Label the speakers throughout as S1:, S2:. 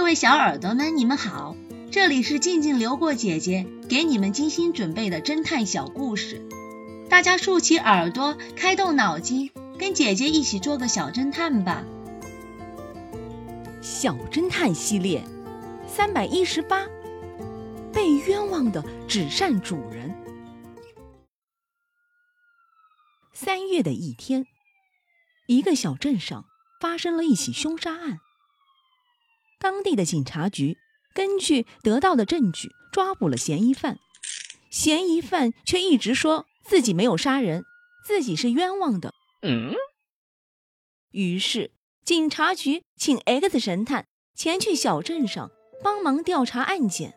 S1: 各位小耳朵们，你们好，这里是静静流过姐姐给你们精心准备的侦探小故事，大家竖起耳朵，开动脑筋，跟姐姐一起做个小侦探吧。
S2: 小侦探系列三百一十八，被冤枉的纸扇主人。三月的一天，一个小镇上发生了一起凶杀案。当地的警察局根据得到的证据抓捕了嫌疑犯，嫌疑犯却一直说自己没有杀人，自己是冤枉的。嗯。于是警察局请 X 神探前去小镇上帮忙调查案件。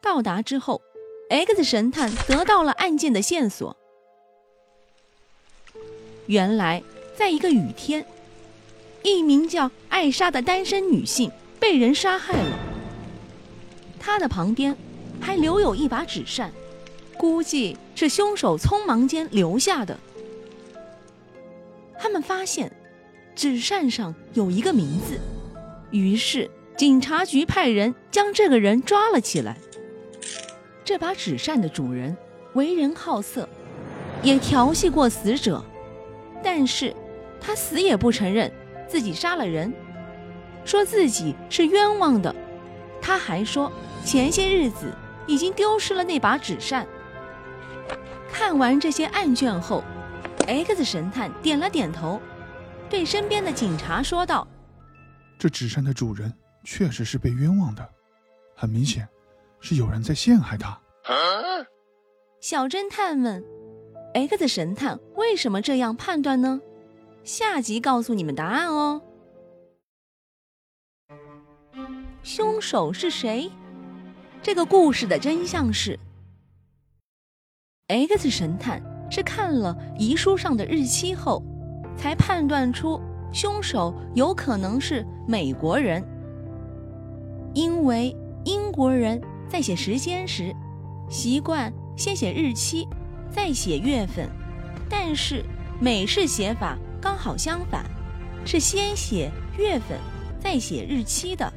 S2: 到达之后，X 神探得到了案件的线索。原来，在一个雨天。一名叫艾莎的单身女性被人杀害了，她的旁边还留有一把纸扇，估计是凶手匆忙间留下的。他们发现纸扇上有一个名字，于是警察局派人将这个人抓了起来。这把纸扇的主人为人好色，也调戏过死者，但是他死也不承认。自己杀了人，说自己是冤枉的。他还说前些日子已经丢失了那把纸扇。看完这些案卷后，X 神探点了点头，对身边的警察说道：“
S3: 这纸扇的主人确实是被冤枉的，很明显是有人在陷害他。”
S2: 小侦探问：“X 神探为什么这样判断呢？”下集告诉你们答案哦。凶手是谁？这个故事的真相是：X 神探是看了遗书上的日期后，才判断出凶手有可能是美国人，因为英国人在写时间时习惯先写日期，再写月份，但是美式写法。刚好相反，是先写月份，再写日期的。